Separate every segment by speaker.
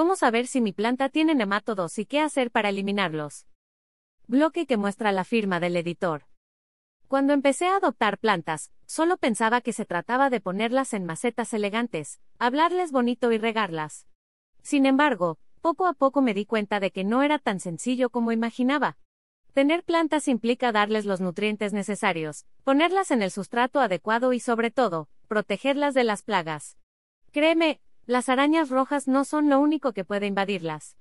Speaker 1: ¿Cómo saber si mi planta tiene nemátodos y qué hacer para eliminarlos? Bloque que muestra la firma del editor. Cuando empecé a adoptar plantas, solo pensaba que se trataba de ponerlas en macetas elegantes, hablarles bonito y regarlas. Sin embargo, poco a poco me di cuenta de que no era tan sencillo como imaginaba. Tener plantas implica darles los nutrientes necesarios, ponerlas en el sustrato adecuado y sobre todo, protegerlas de las plagas. Créeme, las arañas rojas no son lo único que puede invadirlas.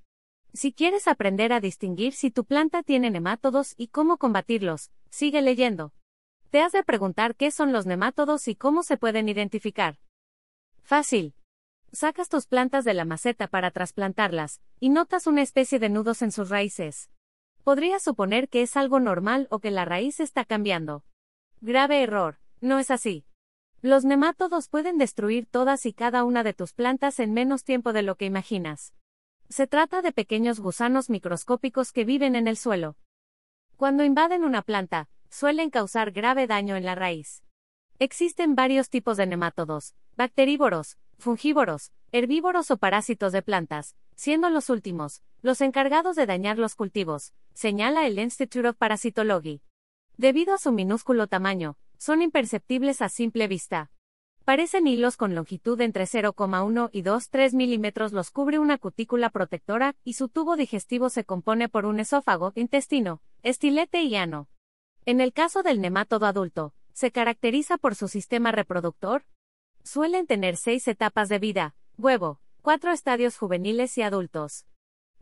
Speaker 1: Si quieres aprender a distinguir si tu planta tiene nemátodos y cómo combatirlos, sigue leyendo. Te has de preguntar qué son los nemátodos y cómo se pueden identificar. Fácil. Sacas tus plantas de la maceta para trasplantarlas, y notas una especie de nudos en sus raíces. Podrías suponer que es algo normal o que la raíz está cambiando. Grave error, no es así. Los nemátodos pueden destruir todas y cada una de tus plantas en menos tiempo de lo que imaginas. Se trata de pequeños gusanos microscópicos que viven en el suelo. Cuando invaden una planta, suelen causar grave daño en la raíz. Existen varios tipos de nemátodos, bacterívoros, fungívoros, herbívoros o parásitos de plantas, siendo los últimos, los encargados de dañar los cultivos, señala el Institute of Parasitology. Debido a su minúsculo tamaño, son imperceptibles a simple vista. Parecen hilos con longitud entre 0,1 y 2,3 milímetros los cubre una cutícula protectora, y su tubo digestivo se compone por un esófago, intestino, estilete y ano. En el caso del nemátodo adulto, se caracteriza por su sistema reproductor. Suelen tener seis etapas de vida, huevo, cuatro estadios juveniles y adultos.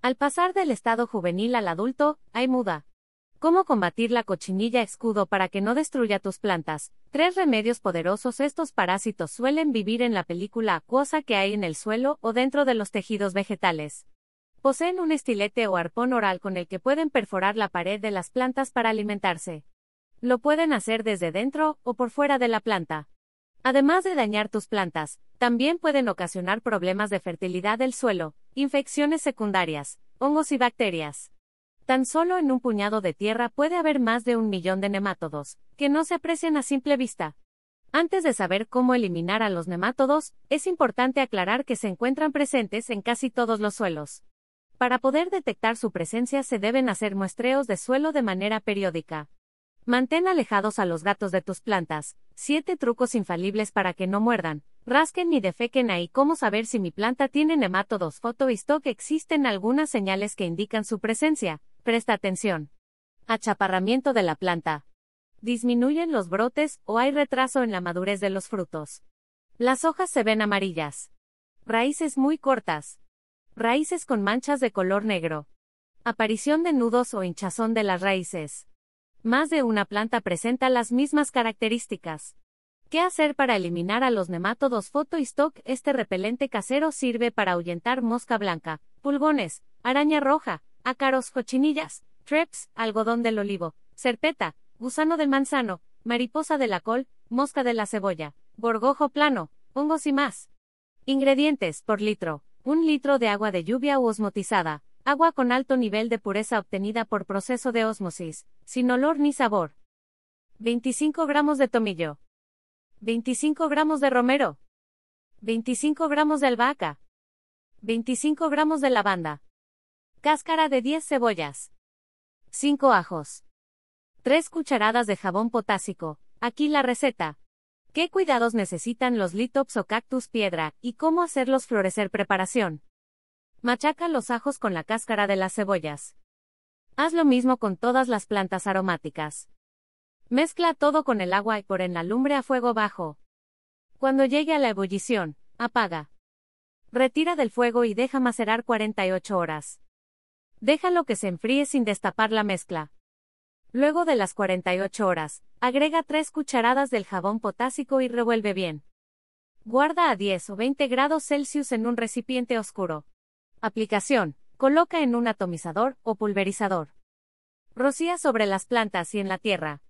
Speaker 1: Al pasar del estado juvenil al adulto, hay muda. ¿Cómo combatir la cochinilla escudo para que no destruya tus plantas? Tres remedios poderosos. Estos parásitos suelen vivir en la película acuosa que hay en el suelo o dentro de los tejidos vegetales. Poseen un estilete o arpón oral con el que pueden perforar la pared de las plantas para alimentarse. Lo pueden hacer desde dentro o por fuera de la planta. Además de dañar tus plantas, también pueden ocasionar problemas de fertilidad del suelo, infecciones secundarias, hongos y bacterias. Tan solo en un puñado de tierra puede haber más de un millón de nemátodos, que no se aprecian a simple vista. Antes de saber cómo eliminar a los nemátodos, es importante aclarar que se encuentran presentes en casi todos los suelos. Para poder detectar su presencia se deben hacer muestreos de suelo de manera periódica. Mantén alejados a los gatos de tus plantas. 7 trucos infalibles para que no muerdan, rasquen ni defequen ahí. ¿Cómo saber si mi planta tiene nemátodos? Foto y stock existen algunas señales que indican su presencia. Presta atención. Achaparramiento de la planta. Disminuyen los brotes o hay retraso en la madurez de los frutos. Las hojas se ven amarillas. Raíces muy cortas. Raíces con manchas de color negro. Aparición de nudos o hinchazón de las raíces. Más de una planta presenta las mismas características. ¿Qué hacer para eliminar a los nemátodos Photo stock? Este repelente casero sirve para ahuyentar mosca blanca, pulgones, araña roja, ácaros, cochinillas, treps, algodón del olivo, serpeta, gusano del manzano, mariposa de la col, mosca de la cebolla, gorgojo plano, hongos y más. Ingredientes por litro. Un litro de agua de lluvia u osmotizada. Agua con alto nivel de pureza obtenida por proceso de ósmosis, sin olor ni sabor. 25 gramos de tomillo. 25 gramos de romero. 25 gramos de albahaca. 25 gramos de lavanda. Cáscara de 10 cebollas. 5 ajos. 3 cucharadas de jabón potásico. Aquí la receta. ¿Qué cuidados necesitan los litops o cactus piedra, y cómo hacerlos florecer? Preparación. Machaca los ajos con la cáscara de las cebollas. Haz lo mismo con todas las plantas aromáticas. Mezcla todo con el agua y por en la lumbre a fuego bajo. Cuando llegue a la ebullición, apaga. Retira del fuego y deja macerar 48 horas. Déjalo que se enfríe sin destapar la mezcla. Luego de las 48 horas, agrega 3 cucharadas del jabón potásico y revuelve bien. Guarda a 10 o 20 grados Celsius en un recipiente oscuro. Aplicación. Coloca en un atomizador o pulverizador. Rocía sobre las plantas y en la tierra.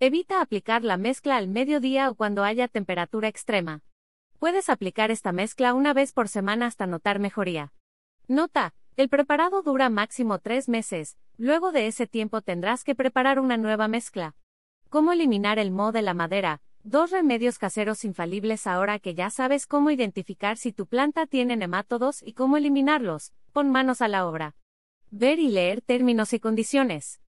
Speaker 1: Evita aplicar la mezcla al mediodía o cuando haya temperatura extrema. Puedes aplicar esta mezcla una vez por semana hasta notar mejoría. Nota, el preparado dura máximo tres meses, luego de ese tiempo tendrás que preparar una nueva mezcla. ¿Cómo eliminar el moho de la madera? Dos remedios caseros infalibles ahora que ya sabes cómo identificar si tu planta tiene nemátodos y cómo eliminarlos. Pon manos a la obra. Ver y leer términos y condiciones.